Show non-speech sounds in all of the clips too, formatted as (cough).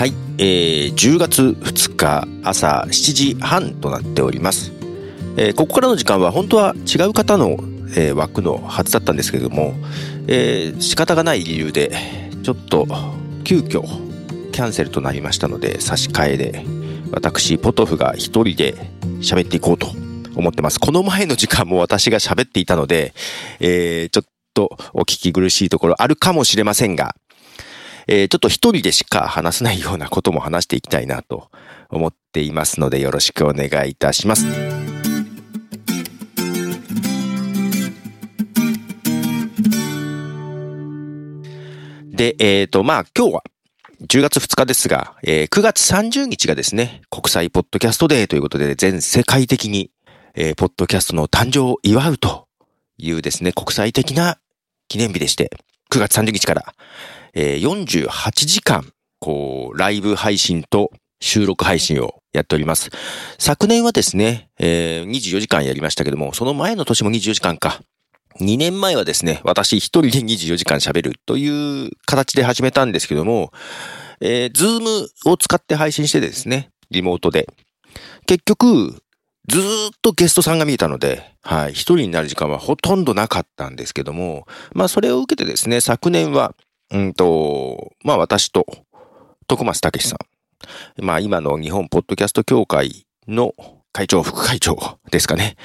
はい、えー、10月2日朝7時半となっております。えーここからの時間は本当は違う方の、えー枠のはずだったんですけれども、えー仕方がない理由で、ちょっと急遽キャンセルとなりましたので、差し替えで、私、ポトフが一人で喋っていこうと思ってます。この前の時間も私が喋っていたので、えーちょっとお聞き苦しいところあるかもしれませんが、えーちょっと一人でしか話せないようなことも話していきたいなと思っていますのでよろしくお願いいたします。で、えっ、と、まあ今日は10月2日ですが、えー9月30日がですね、国際ポッドキャストデーということで全世界的に、えーポッドキャストの誕生を祝うというですね、国際的な記念日でして、9月30日から、えー48時間、こう、ライブ配信と収録配信をやっております。昨年はですね、えー24時間やりましたけども、その前の年も24時間か。2年前はですね、私一人で24時間喋るという形で始めたんですけども、えー、ズームを使って配信してですね、リモートで。結局、ずーっとゲストさんが見えたので、はい、一人になる時間はほとんどなかったんですけども、まあそれを受けてですね、昨年は、うんと、まあ私と、徳松武さん。まあ今の日本ポッドキャスト協会の会長、副会長ですかね。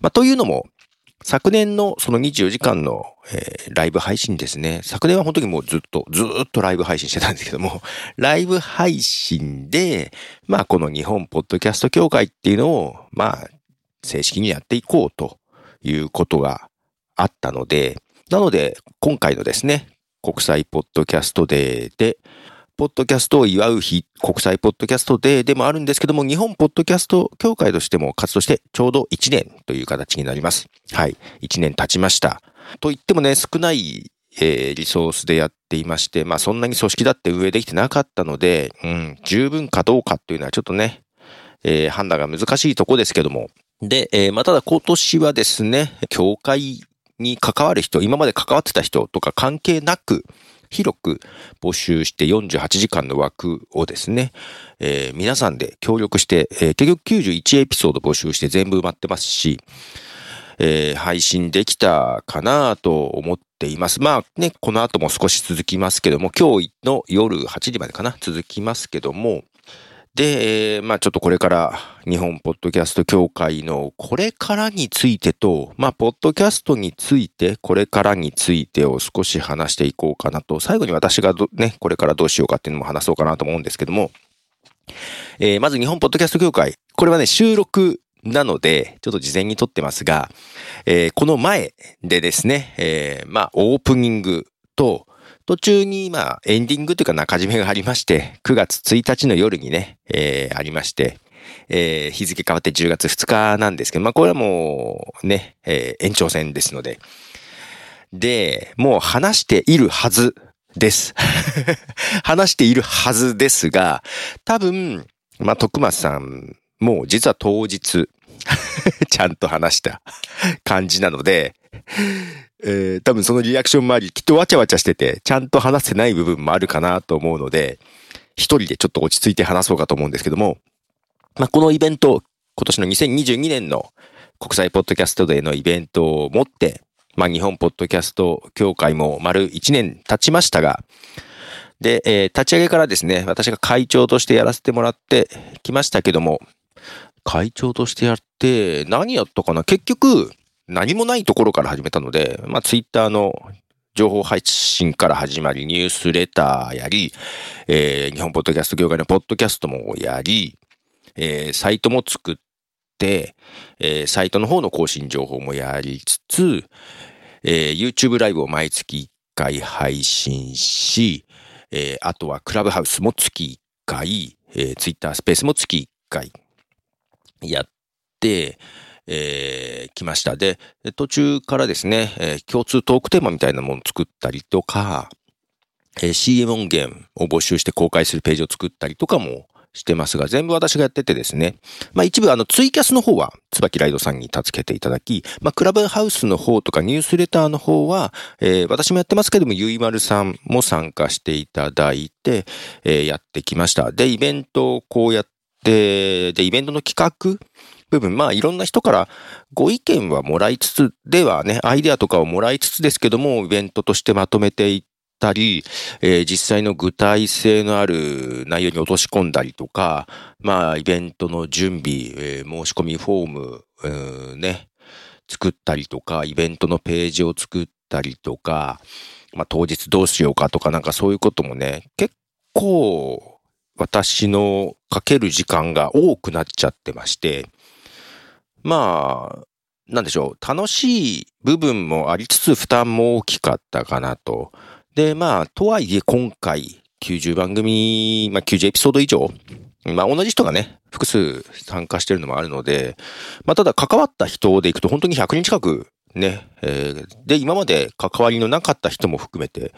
まあというのも、昨年のその24時間の、えーライブ配信ですね。昨年は本当にもうずっと、ずっとライブ配信してたんですけども、(laughs) ライブ配信で、まあこの日本ポッドキャスト協会っていうのを、まあ正式にやっていこうということがあったので、なので今回のですね、国際ポッドキャストデーで、ポッドキャストを祝う日、国際ポッドキャストデーでもあるんですけども、日本ポッドキャスト協会としても活動してちょうど1年という形になります。はい。1年経ちました。と言ってもね、少ない、えーリソースでやっていまして、まあそんなに組織だって運営できてなかったので、うん、十分かどうかっていうのはちょっとね、えー判断が難しいとこですけども。で、えーまあただ今年はですね、協会に関わる人、今まで関わってた人とか関係なく、広く募集して48時間の枠をですね、えー皆さんで協力して、えー結局91エピソード募集して全部埋まってますし、えー配信できたかなと思っています。まあね、この後も少し続きますけども、今日の夜8時までかな、続きますけども、で、えーまあちょっとこれから日本ポッドキャスト協会のこれからについてと、まあポッドキャストについて、これからについてを少し話していこうかなと、最後に私がね、これからどうしようかっていうのも話そうかなと思うんですけども、えーまず日本ポッドキャスト協会、これはね、収録なので、ちょっと事前に撮ってますが、えーこの前でですね、えまあオープニングと、途中に、まあ、エンディングというか中締めがありまして、9月1日の夜にね、えーありまして、えー日付変わって10月2日なんですけど、まあ、これはもう、ね、えー延長戦ですので。で、もう話しているはずです。(laughs) 話しているはずですが、多分、まあ、徳松さん、もう実は当日、(laughs) ちゃんと話した感じなので、えー多分そのリアクションもあり、きっとわちゃわちゃしてて、ちゃんと話せない部分もあるかなと思うので、一人でちょっと落ち着いて話そうかと思うんですけども、まあ、このイベント、今年の2022年の国際ポッドキャストデーのイベントをもって、まあ、日本ポッドキャスト協会も丸1年経ちましたが、で、えー立ち上げからですね、私が会長としてやらせてもらってきましたけども、会長としてやって、何やったかな？結局、何もないところから始めたので、まあ、ツイッターの情報配信から始まり、ニュースレターやり、えー日本ポッドキャスト業界のポッドキャストもやり、えーサイトも作って、えーサイトの方の更新情報もやりつつ、えー YouTube ライブを毎月1回配信し、えーあとはクラブハウスも月1回、えー、Twitter スペースも月1回やって、えー来ました。で、途中からですね、えー共通トークテーマみたいなものを作ったりとか、えー CM 音源を募集して公開するページを作ったりとかもしてますが、全部私がやっててですね。まあ一部あのツイキャスの方は、椿ライドさんに助けていただき、まあクラブハウスの方とかニュースレターの方は、えー、私もやってますけども、ゆいまるさんも参加していただいて、えー、やってきました。で、イベントをこうやって、で、イベントの企画、部分、まあいろんな人からご意見はもらいつつではね、アイデアとかをもらいつつですけども、イベントとしてまとめていったり、えー、実際の具体性のある内容に落とし込んだりとか、まあイベントの準備、えー、申し込みフォーム、えー、ね、作ったりとか、イベントのページを作ったりとか、まあ当日どうしようかとかなんかそういうこともね、結構私のかける時間が多くなっちゃってまして、まあ、なんでしょう、楽しい部分もありつつ負担も大きかったかなと。で、まあ、とはいえ今回90番組、まあ90エピソード以上、まあ同じ人がね、複数参加してるのもあるので、まあただ関わった人でいくと本当に100人近くね、えー、で、今まで関わりのなかった人も含めて、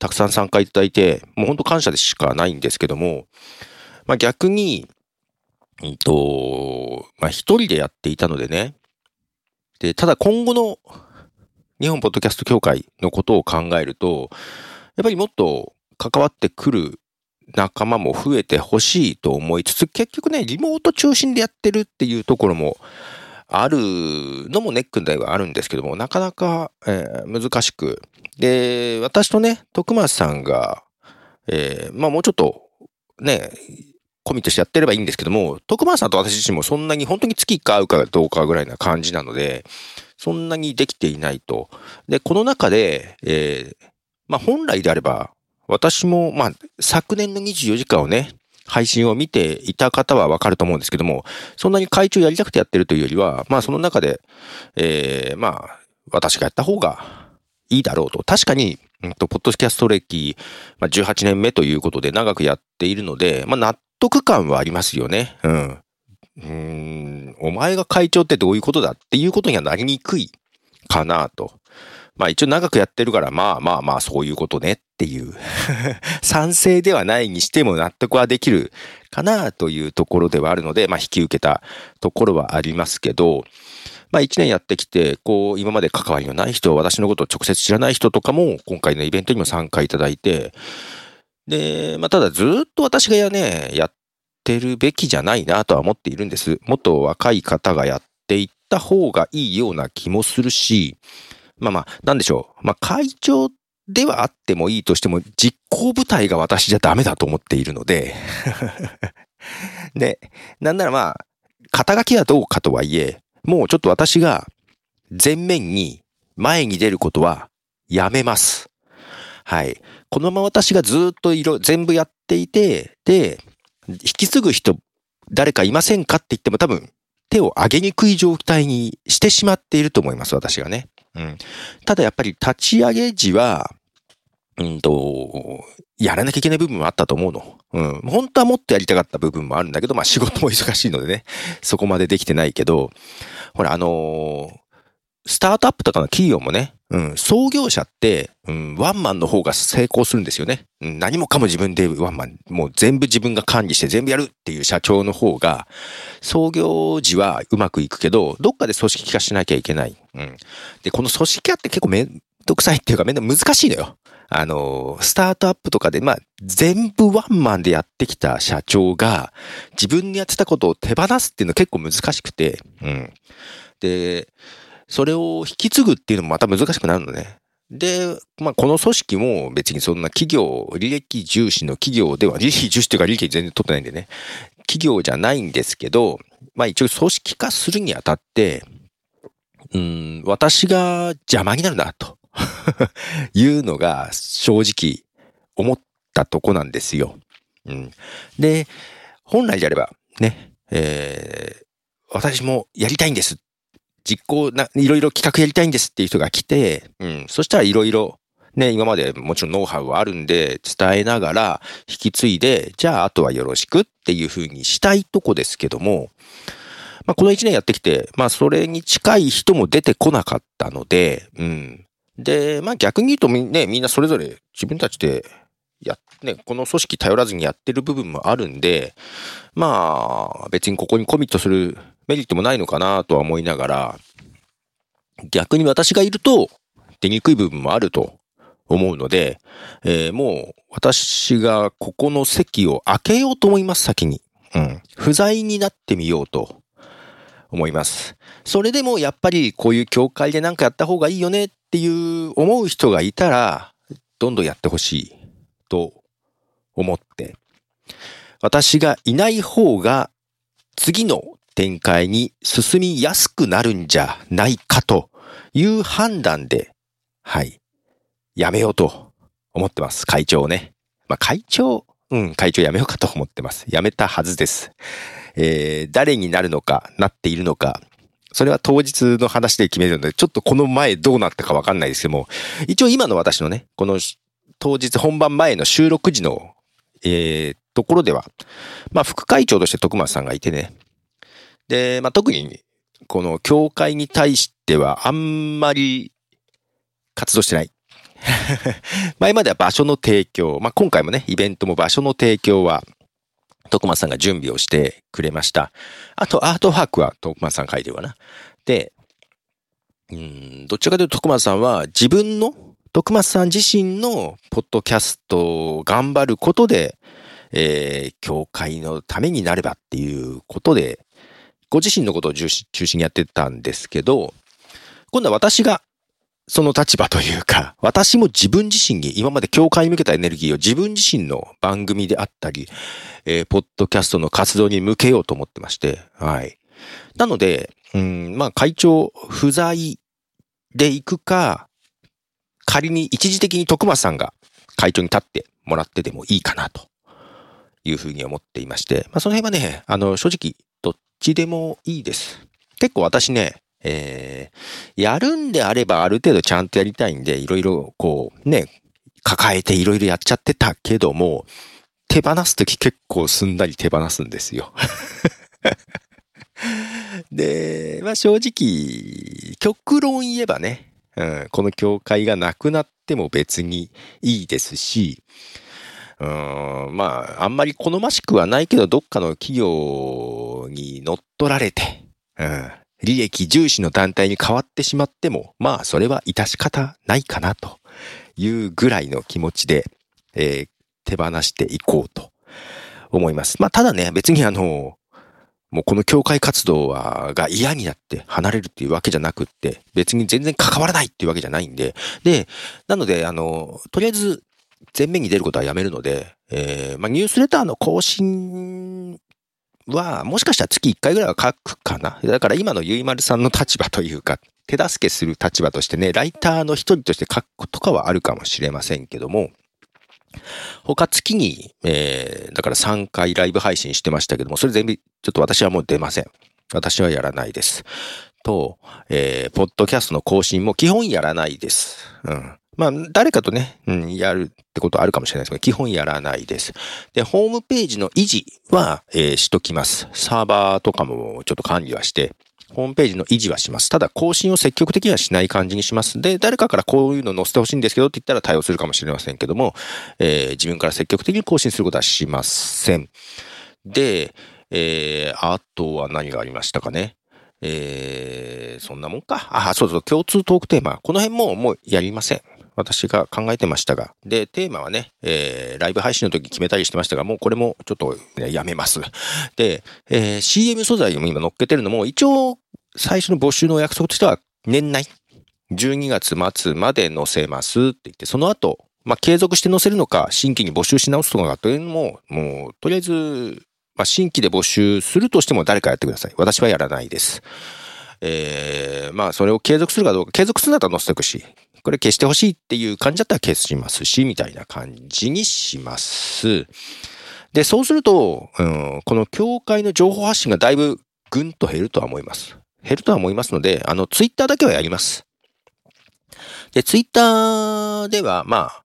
たくさん参加いただいて、もう本当感謝でしかないんですけども、まあ逆に、うんと、まあ、一人でやっていたのでね。で、ただ今後の日本ポッドキャスト協会のことを考えると、やっぱりもっと関わってくる仲間も増えてほしいと思いつつ、結局ね、リモート中心でやってるっていうところもあるのもネックではあるんですけども、なかなか、えー、難しく。で、私とね、徳松さんが、えー、まあもうちょっとね、コミットしてやってればいいんですけども、徳間さんと私自身もそんなに本当に月1回会うかどうかぐらいな感じなので、そんなにできていないと。で、この中で、えー、まあ本来であれば、私も、まあ昨年の24時間をね、配信を見ていた方はわかると思うんですけども、そんなに会長やりたくてやってるというよりは、まあその中で、えー、まあ、私がやった方がいいだろうと。確かに、うんと、ポッドキャスト歴、まあ、18年目ということで長くやっているので、まあ、納得感はありますよね。うん。うん、お前が会長ってどういうことだっていうことにはなりにくいかなと。まあ一応長くやってるからまあまあまあそういうことねっていう (laughs) 賛成ではないにしても納得はできるかなというところではあるので、まあ引き受けたところはありますけど、まあ一年やってきて、こう今まで関わりのない人、私のことを直接知らない人とかも今回のイベントにも参加いただいて、で、まあ、ただずっと私がやね、やってるべきじゃないなとは思っているんです。もっと若い方がやっていった方がいいような気もするし、まあまあ、なんでしょう。まあ、会長ではあってもいいとしても、実行部隊が私じゃダメだと思っているので (laughs) で、なんならまあ、肩書きはどうかとはいえ、もうちょっと私が前面に前に出ることはやめます。はい。このまま私がずっと色、全部やっていて、で、引き継ぐ人、誰かいませんかって言っても多分、手を上げにくい状態にしてしまっていると思います、私がね。うん。ただやっぱり立ち上げ時は、うんと、やらなきゃいけない部分もあったと思うの。うん。本当はもっとやりたかった部分もあるんだけど、まあ仕事も忙しいのでね、そこまでできてないけど、ほら、あのー、スタートアップとかの企業もね、うん、創業者って、うん、ワンマンの方が成功するんですよね。うん、何もかも自分でワンマン、もう全部自分が管理して全部やるっていう社長の方が、創業時はうまくいくけど、どっかで組織化しなきゃいけない。うん。で、この組織化って結構めんどくさいっていうかめんど難しいのよ。あの、スタートアップとかで、まあ、全部ワンマンでやってきた社長が、自分にやってたことを手放すっていうの結構難しくて、うん。で、それを引き継ぐっていうのもまた難しくなるのね。で、まあ、この組織も別にそんな企業、履歴重視の企業では、履歴重視というか履歴全然取ってないんでね、企業じゃないんですけど、まあ一応組織化するにあたって、うん、私が邪魔になるな、と (laughs) いうのが正直思ったとこなんですよ。うん。で、本来であれば、ね、えー、私もやりたいんです実行な、いろいろ企画やりたいんですっていう人が来て、うん。そしたらいろいろ、ね、今までもちろんノウハウはあるんで伝えながら引き継いで、じゃああとはよろしくっていうふうにしたいとこですけども、まあこの一年やってきて、まあそれに近い人も出てこなかったので、うん。で、まあ逆に言うとね、みんなそれぞれ自分たちでや、ね、この組織頼らずにやってる部分もあるんで、まあ、別にここにコミットするメリットもないのかなとは思いながら、逆に私がいると出にくい部分もあると思うので、えー、もう私がここの席を開けようと思います、先に。うん。不在になってみようと思います。それでもやっぱりこういう教会でなんかやった方がいいよねっていう思う人がいたら、どんどんやってほしいと思って、私がいない方が次の展開に進みやすくなるんじゃないかという判断で、はい、やめようと思ってます。会長をね。まあ、会長、うん、会長やめようかと思ってます。やめたはずです。えー、誰になるのか、なっているのか、それは当日の話で決めるので、ちょっとこの前どうなったかわかんないですけども、一応今の私のね、この当日本番前の収録時の、えー、ところでは、まあ副会長として徳松さんがいてね、で、まあ特にこの教会に対してはあんまり活動してない。前 (laughs) までは場所の提供、まあ今回もね、イベントも場所の提供は徳松さんが準備をしてくれました。あと、アートワークは徳松さん書いてるかな。で、うん、どっちかというと徳松さんは自分の、徳松さん自身のポッドキャストを頑張ることで、えー、教会のためになればっていうことで、ご自身のことを中心にやってたんですけど、今度は私がその立場というか、私も自分自身に今まで教会に向けたエネルギーを自分自身の番組であったり、えー、ポッドキャストの活動に向けようと思ってまして、はい。なので、うん、まあ会長不在で行くか、仮に一時的に徳間さんが会長に立ってもらってでもいいかなというふうに思っていまして、まあその辺はね、あの正直どっちでもいいです。結構私ね、えー、やるんであればある程度ちゃんとやりたいんで、いろいろこうね、抱えていろいろやっちゃってたけども、手放すとき結構すんなり手放すんですよ。(laughs) で、まあ正直、極論言えばね、うん、この教会がなくなっても別にいいですし、うん、まあ、あんまり好ましくはないけど、どっかの企業に乗っ取られて、うん、利益重視の団体に変わってしまっても、まあそれは致し方ないかなというぐらいの気持ちで、えー、手放していこうと思います。まあただね、別にあの、もうこの教会活動は、が嫌になって離れるっていうわけじゃなくって、別に全然関わらないっていうわけじゃないんで、で、なので、あの、とりあえず前面に出ることはやめるので、えー、まあニュースレターの更新は、もしかしたら月1回ぐらいは書くかな。だから今のゆいまるさんの立場というか、手助けする立場としてね、ライターの一人として書くことかはあるかもしれませんけども、他月に、えー、だから3回ライブ配信してましたけども、それ全部、ちょっと私はもう出ません。私はやらないです。と、えー、ポッドキャストの更新も基本やらないです。うん。まあ、誰かとね、うん、やるってことあるかもしれないですけど、基本やらないです。で、ホームページの維持は、えー、しときます。サーバーとかもちょっと管理はして、ホームページの維持はします。ただ、更新を積極的にはしない感じにします。で、誰かからこういうの載せてほしいんですけどって言ったら対応するかもしれませんけども、えー、自分から積極的に更新することはしません。で、えー、あとは何がありましたかね？えー、そんなもんか。あ、そうそう、共通トークテーマ。この辺ももうやりません。私が考えてましたが。で、テーマはね、えー、ライブ配信の時決めたりしてましたが、もうこれもちょっと、ね、やめます。で、えー、CM 素材を今乗っけてるのも、一応、最初の募集の約束としては、年内、12月末まで載せますって言って、その後、まあ、継続して載せるのか、新規に募集し直すとかというのも、もう、とりあえず、まあ、新規で募集するとしても誰かやってください。私はやらないです。えー、まあ、それを継続するかどうか、継続するんだったら載せておくし、これ消してほしいっていう感じだったら消しますし、みたいな感じにします。で、そうすると、うん、この教会の情報発信がだいぶぐんと減るとは思います。減るとは思いますので、あの、ツイッターだけはやります。で、ツイッターでは、まあ、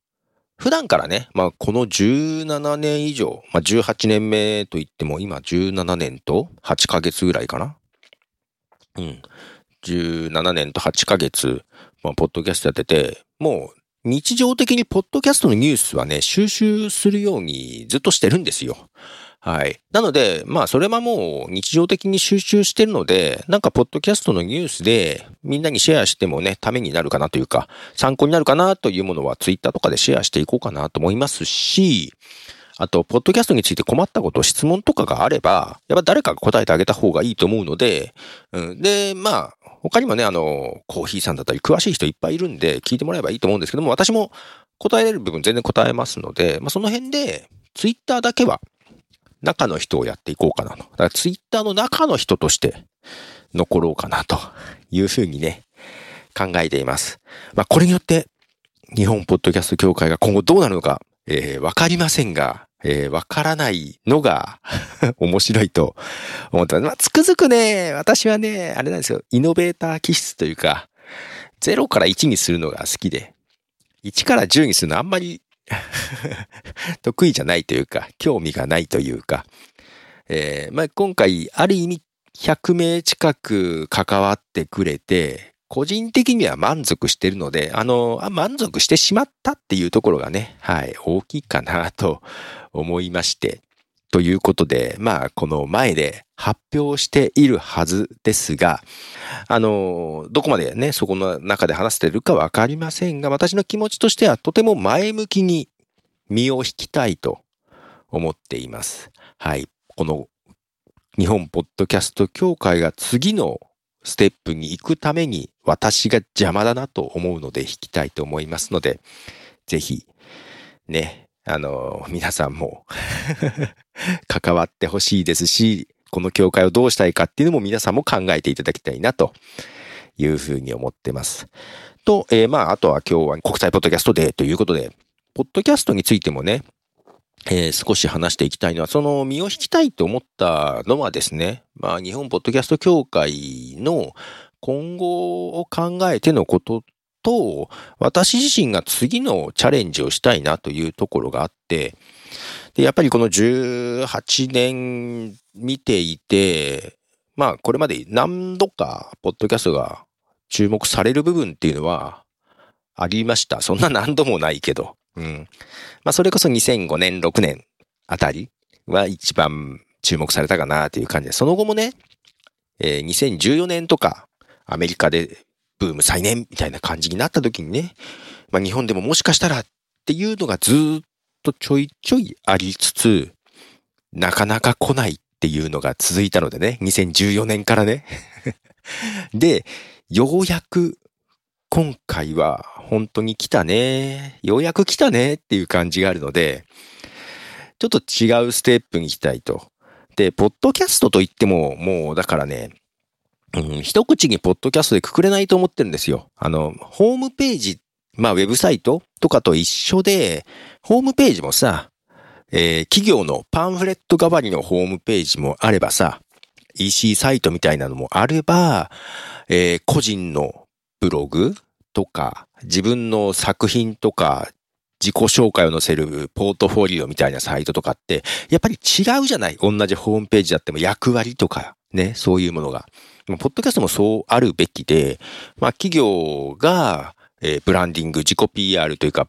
普段からね、まあ、この17年以上、まあ、18年目と言っても、今17年と8ヶ月ぐらいかな。うん。17年と8ヶ月、まあ、ポッドキャストやってて、もう日常的にポッドキャストのニュースはね、収集するようにずっとしてるんですよ。はい。なので、まあ、それはもう日常的に収集してるので、なんか、ポッドキャストのニュースで、みんなにシェアしてもね、ためになるかなというか、参考になるかなというものは、ツイッターとかでシェアしていこうかなと思いますし、あと、ポッドキャストについて困ったこと、質問とかがあれば、やっぱ誰かが答えてあげた方がいいと思うので、うん、で、まあ、他にもね、あの、コーヒーさんだったり、詳しい人いっぱいいるんで、聞いてもらえばいいと思うんですけども、私も答えれる部分全然答えますので、まあ、その辺で、ツイッターだけは、中の人をやっていこうかなと。だからツイッターの中の人として残ろうかなというふうにね、考えています。まあこれによって日本ポッドキャスト協会が今後どうなるのか、えー、わかりませんが、えー、わからないのが (laughs) 面白いと思った。まあ、つくづくね、私はね、あれなんですよ、イノベーター気質というか、0から1にするのが好きで、1から10にするのあんまり (laughs) 得意じゃないというか、興味がないというか、えー、まあ、今回、ある意味、100名近く関わってくれて、個人的には満足してるので、あの、あ満足してしまったっていうところがね、はい、大きいかなと思いまして、ということで、まあ、この前で発表しているはずですが、あの、どこまでね、そこの中で話してるかわかりませんが、私の気持ちとしてはとても前向きに身を引きたいと思っています。はい。この日本ポッドキャスト協会が次のステップに行くために私が邪魔だなと思うので引きたいと思いますので、ぜひ、ね、あの、皆さんも (laughs) 関わってほしいですし、この教会をどうしたいかっていうのも皆さんも考えていただきたいなというふうに思ってます。と、えー、まあ、あとは今日は国際ポッドキャストデーということで、ポッドキャストについてもね、えー、少し話していきたいのは、その身を引きたいと思ったのはですね、まあ、日本ポッドキャスト協会の今後を考えてのことと、私自身が次のチャレンジをしたいなというところがあって、で、やっぱりこの18年見ていて、まあこれまで何度かポッドキャストが注目される部分っていうのはありました。そんな何度もないけど。うん。まあそれこそ2005年、6年あたりは一番注目されたかなという感じで、その後もね、えー、2014年とかアメリカでブーム再燃みたいな感じになった時にね、まあ日本でももしかしたらっていうのがずっとちょいちょいありつつ、なかなか来ないっていうのが続いたのでね、2014年からね。(laughs) で、ようやく今回は本当に来たね。ようやく来たねっていう感じがあるので、ちょっと違うステップに行きたいと。で、ポッドキャストといっても、もうだからね、うん、一口にポッドキャストでくくれないと思ってるんですよ。あの、ホームページ、まあ、ウェブサイトとかと一緒で、ホームページもさ、えー、企業のパンフレット代わりのホームページもあればさ、EC サイトみたいなのもあれば、えー、個人のブログとか、自分の作品とか、自己紹介を載せるポートフォリオみたいなサイトとかって、やっぱり違うじゃない？同じホームページだっても役割とか、ね、そういうものが。ポッドキャストもそうあるべきで、まあ企業が、えー、ブランディング、自己 PR というか、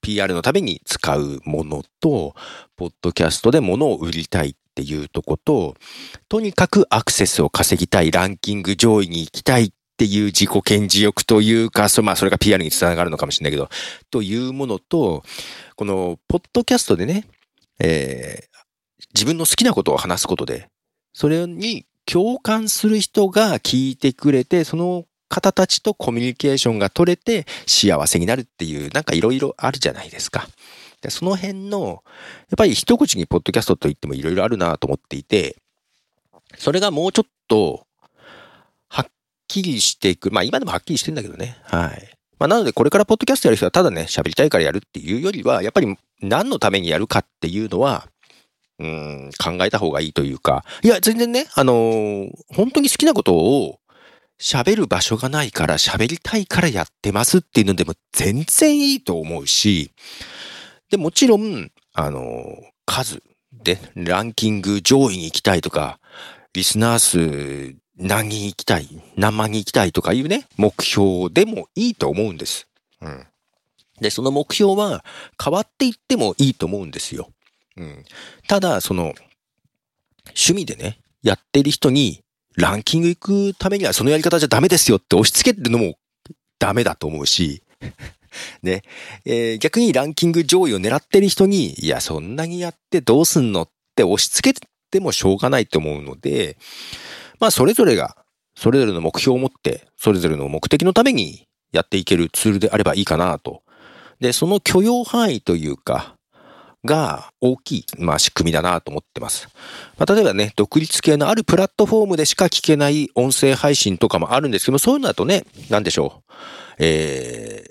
PR のために使うものと、ポッドキャストで物を売りたいっていうとこと、とにかくアクセスを稼ぎたい、ランキング上位に行きたいっていう自己顕示欲というか、そまあそれが PR につながるのかもしれないけど、というものと、このポッドキャストでね、えー、自分の好きなことを話すことで、それに共感する人が聞いてくれて、その方たちとコミュニケーションが取れて幸せになるっていう、なんかいろいろあるじゃないですか。でその辺の、やっぱり一口にポッドキャストと言ってもいろいろあるなと思っていて、それがもうちょっと、はっきりしていく。まあ今でもはっきりしてんだけどね。はい。まあなのでこれからポッドキャストやる人はただね、喋りたいからやるっていうよりは、やっぱり何のためにやるかっていうのは、うん、考えた方がいいというか、いや、全然ね、あのー、本当に好きなことを喋る場所がないから喋りたいからやってますっていうのでも全然いいと思うし、で、もちろん、あのー、数でランキング上位に行きたいとか、リスナー数何人行きたい、何万人行きたいとかいうね、目標でもいいと思うんです。うん。で、その目標は変わっていってもいいと思うんですよ。うん。ただ、その、趣味でね、やってる人にランキング行くためにはそのやり方じゃダメですよって押し付けてるのもダメだと思うし、(laughs) ね、えー、逆にランキング上位を狙ってる人に、いや、そんなにやってどうすんのって押し付けてもしょうがないと思うので、まあ、それぞれが、それぞれの目標を持って、それぞれの目的のためにやっていけるツールであればいいかなと。で、その許容範囲というか、が大きい、まあ、仕組みだなと思ってます。まあ、例えばね、独立系のあるプラットフォームでしか聞けない音声配信とかもあるんですけどもそういうのだとね、なんでしょう。え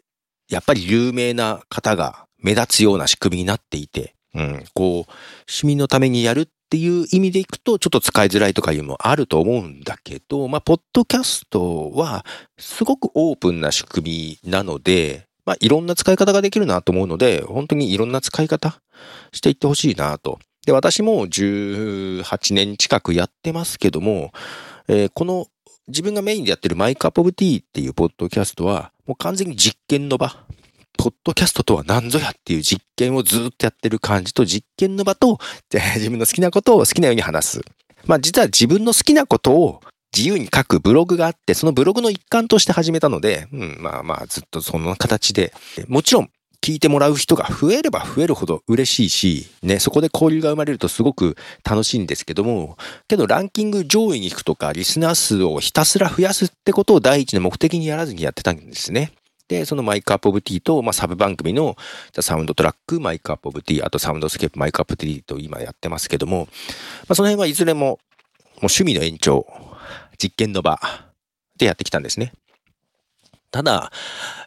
ー、やっぱり有名な方が目立つような仕組みになっていて、うん、こう、市民のためにやるっていう意味でいくと、ちょっと使いづらいとかいうのもあると思うんだけど、まあ、ポッドキャストは、すごくオープンな仕組みなので、まあ、いろんな使い方ができるなと思うので、本当にいろんな使い方していってほしいなと。で、私も18年近くやってますけども、えー、この自分がメインでやってるマイカップオブティーっていうポッドキャストは、もう完全に実験の場。ポッドキャストとは何ぞやっていう実験をずっとやってる感じと、実験の場と、(laughs) 自分の好きなことを好きなように話す。まあ実は自分の好きなことを自由に書くブログがあって、そのブログの一環として始めたので、うん、まあまあずっとその形で、もちろん聞いてもらう人が増えれば増えるほど嬉しいし、ね、そこで交流が生まれるとすごく楽しいんですけども、けどランキング上位に行くとか、リスナー数をひたすら増やすってことを第一の目的にやらずにやってたんですね。で、その My Cup of Tea と、まあ、サブ番組のサウンドトラック、 My Cup of Tea、あとサウンドスケープ、 My Cup Tea と今やってますけども、まあ、その辺はいずれも、もう趣味の延長、実験の場でやってきたんですね。ただ、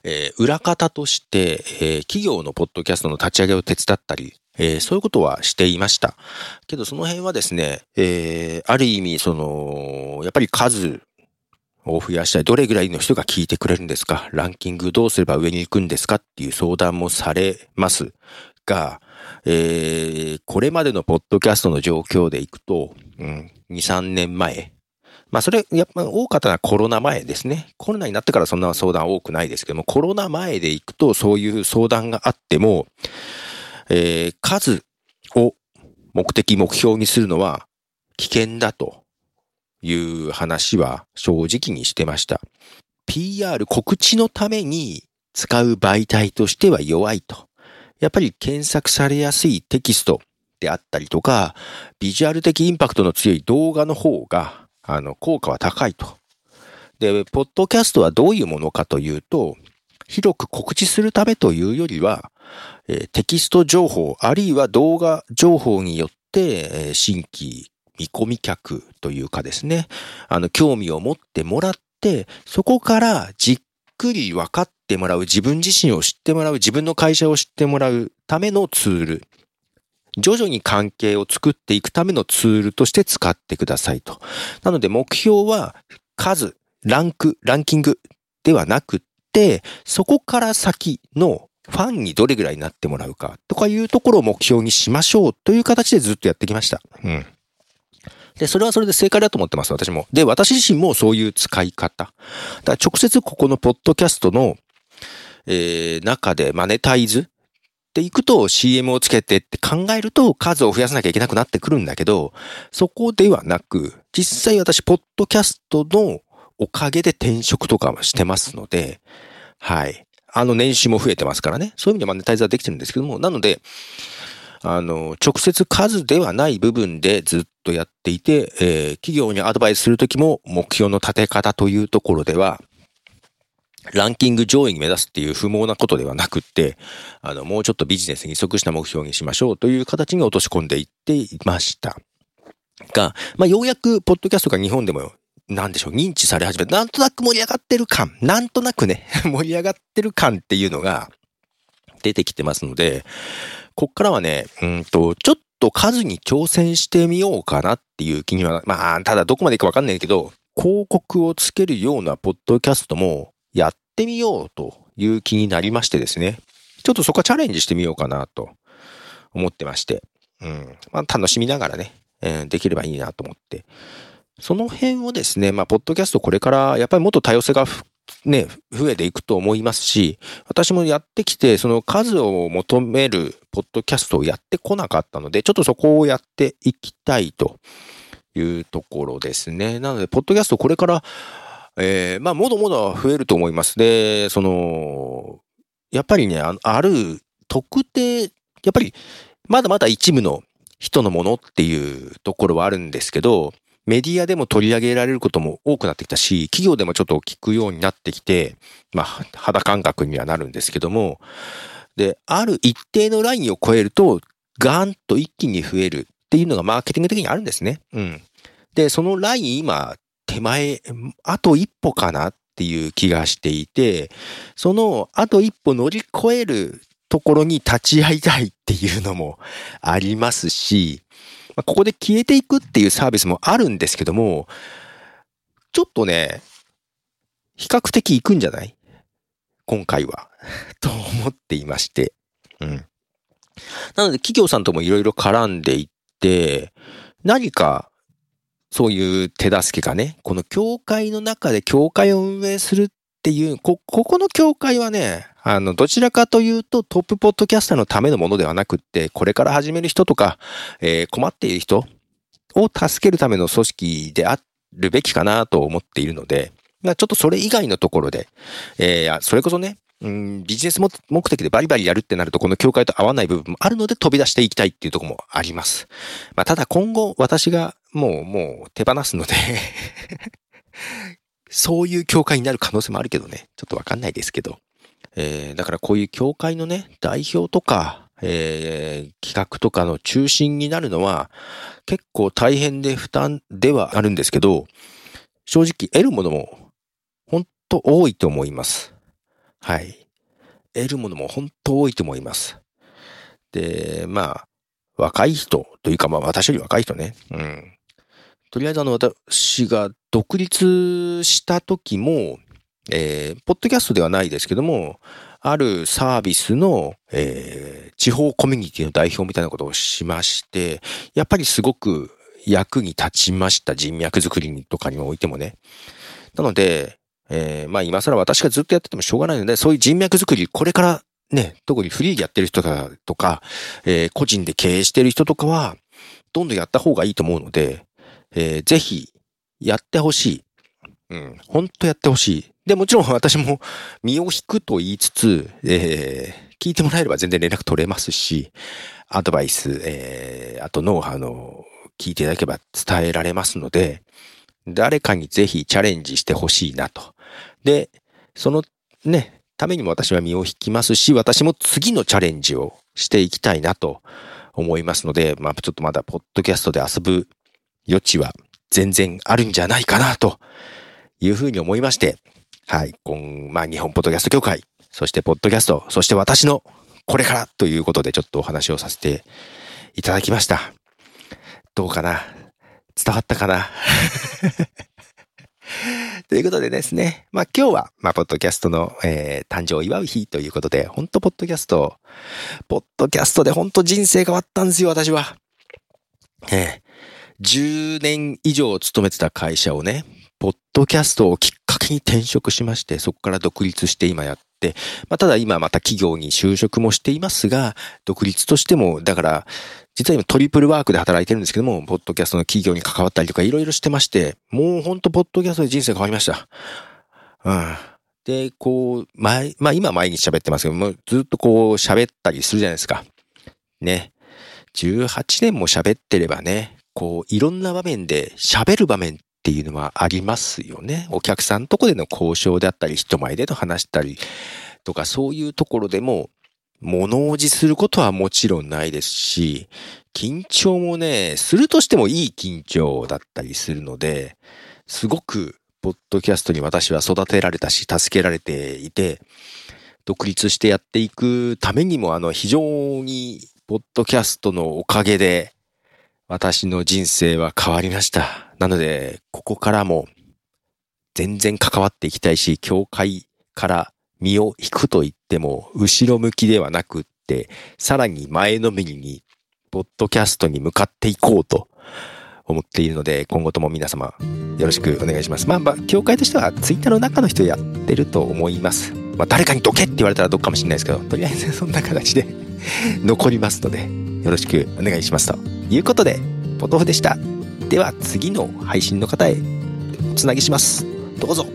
えー、裏方として、えー、企業のポッドキャストの立ち上げを手伝ったり、えー、そういうことはしていました。けどその辺はですね、え、ある意味、その、やっぱり数を増やしたい。どれぐらいの人が聞いてくれるんですかランキングどうすれば上に行くんですかっていう相談もされますが、え、これまでのポッドキャストの状況でいくと、うん、2、3年前、まあそれ、やっぱ多かったのはコロナ前ですね。コロナになってからそんな相談多くないですけども、コロナ前で行くとそういう相談があっても、えー、数を目的、目標にするのは危険だという話は正直にしてました。PR 告知のために使う媒体としては弱いと。やっぱり検索されやすいテキストであったりとか、ビジュアル的インパクトの強い動画の方があの、効果は高いと。で、ポッドキャストはどういうものかというと、広く告知するためというよりは、えテキスト情報、あるいは動画情報によって、え新規見込み客というかですね、あの、興味を持ってもらって、そこからじっくり分かってもらう、自分自身を知ってもらう、自分の会社を知ってもらうためのツール。徐々に関係を作っていくためのツールとして使ってくださいと。なので目標は数、ランク、ランキングではなくって、そこから先のファンにどれぐらいになってもらうかとかいうところを目標にしましょうという形でずっとやってきました。うん。で、それはそれで正解だと思ってます、私も。で、私自身もそういう使い方。だから直接ここのポッドキャストの、えー、中でマネタイズっていくと CM をつけてって考えると数を増やさなきゃいけなくなってくるんだけど、そこではなく、実際私、ポッドキャストのおかげで転職とかもしてますので、はい。あの年収も増えてますからね。そういう意味でマネタイズはできてるんですけども、なので、あの、直接数ではない部分でずっとやっていて、えー、企業にアドバイスするときも目標の立て方というところでは、ランキング上位に目指すっていう不毛なことではなくって、あの、もうちょっとビジネスに即した目標にしましょうという形に落とし込んでいっていました。が、まあ、ようやく、ポッドキャストが日本でも、なんでしょう、認知され始めなんとなく盛り上がってる感、なんとなくね、(laughs) 盛り上がってる感っていうのが出てきてますので、こっからはね、うんと、ちょっと数に挑戦してみようかなっていう気には、まあ、ただどこまでいくかわかんないけど、広告をつけるようなポッドキャストもやってみようという気になりましてですね。ちょっとそこはチャレンジしてみようかなと思ってまして。うん。まあ楽しみながらね、えー、できればいいなと思って。その辺をですね、まあ、ポッドキャストこれからやっぱりもっと多様性がね、増えていくと思いますし、私もやってきて、その数を求めるポッドキャストをやってこなかったので、ちょっとそこをやっていきたいというところですね。なので、ポッドキャストこれから、えー、まあ、もどもど増えると思います。で、その、やっぱりね、あある特定、やっぱり、まだまだ一部の人のものっていうところはあるんですけど、メディアでも取り上げられることも多くなってきたし、企業でもちょっと聞くようになってきて、まあ、肌感覚にはなるんですけども、で、ある一定のラインを超えると、ガーンと一気に増えるっていうのがマーケティング的にあるんですね。うん。で、そのライン今、手前、あと一歩かなっていう気がしていて、そのあと一歩乗り越えるところに立ち会いたいっていうのもありますし、ここで消えていくっていうサービスもあるんですけども、ちょっとね、比較的いくんじゃない？今回は。(laughs) と思っていまして。うん。なので企業さんともいろいろ絡んでいって、何かそういう手助けがね、この教会の中で教会を運営するっていう、こ、ここの教会はね、あの、どちらかというとトップポッドキャスターのためのものではなくって、これから始める人とか、えー、困っている人を助けるための組織であるべきかなと思っているので、まあ、ちょっとそれ以外のところで、えー、それこそね、うん、ビジネス目的でバリバリやるってなると、この教会と合わない部分もあるので飛び出していきたいっていうところもあります。まあ、ただ今後私がもう、もう手放すのでそういう教会になる可能性もあるけどね、ちょっとわかんないですけど。えー、だからこういう教会のね、代表とか、えー、企画とかの中心になるのは結構大変で負担ではあるんですけど、正直得るものも本当多いと思います。はい。得るものも本当多いと思います。で、まあ、若い人というか、まあ私より若い人ね。うん。とりあえずあの私が独立した時も、えー、ポッドキャストではないですけども、あるサービスの、えー、地方コミュニティの代表みたいなことをしまして、やっぱりすごく役に立ちました。人脈作りとかにおいてもね。なので、えー、まあ今更私がずっとやっててもしょうがないので、そういう人脈作り、これからね、特にフリーでやってる人とか、えー、個人で経営してる人とかは、どんどんやった方がいいと思うので、えー、ぜひ、やってほしい。うん、ほんとやってほしい。で、もちろん私も身を引くと言いつつ、えー、聞いてもらえれば全然連絡取れますし、アドバイス、えー、あとノウハウの聞いていただければ伝えられますので、誰かにぜひチャレンジしてほしいなと。で、そのね、ためにも私は身を引きますし、私も次のチャレンジをしていきたいなと思いますので、まあちょっとまだポッドキャストで遊ぶ余地は全然あるんじゃないかなというふうに思いまして、はい、今、まあ日本ポッドキャスト協会、そしてポッドキャスト、そして私のこれからということでちょっとお話をさせていただきました。どうかな？伝わったかな？(laughs) ということでですね。まあ今日は、まあ、ポッドキャストの、えー、誕生を祝う日ということで、本当ポッドキャスト、ポッドキャストで本当人生変わったんですよ、私は。えー、10年以上勤めてた会社をね、ポッドキャストをきっかけに転職しまして、そこから独立して今やって、まあ、ただ今また企業に就職もしていますが、独立としても、だから、実は今トリプルワークで働いてるんですけども、ポッドキャストの企業に関わったりとかいろいろしてまして、もうほんとポッドキャストで人生変わりました。うん。で、こう、前、まあ今毎日喋ってますけども、ずっとこう喋ったりするじゃないですか。ね。18年も喋ってればね、こう、いろんな場面で喋る場面っていうのはありますよね。お客さんとこでの交渉であったり、人前での話したりとか、そういうところでも、物おじすることはもちろんないですし、緊張もね、するとしてもいい緊張だったりするので、すごく、ポッドキャストに私は育てられたし、助けられていて、独立してやっていくためにも、あの、非常に、ポッドキャストのおかげで、私の人生は変わりました。なので、ここからも、全然関わっていきたいし、教会から身を引くと言っても、後ろ向きではなくって、さらに前のめりに、ポッドキャストに向かっていこうと思っているので、今後とも皆様よろしくお願いします。まあ、まあ、協会としてはツイッターの中の人やってると思います。まあ、誰かにどけって言われたらどっかもしれないですけど、とりあえずそんな形で残りますので、よろしくお願いしますということで、ポトフでした。では次の配信の方へおつなぎします。どうぞ。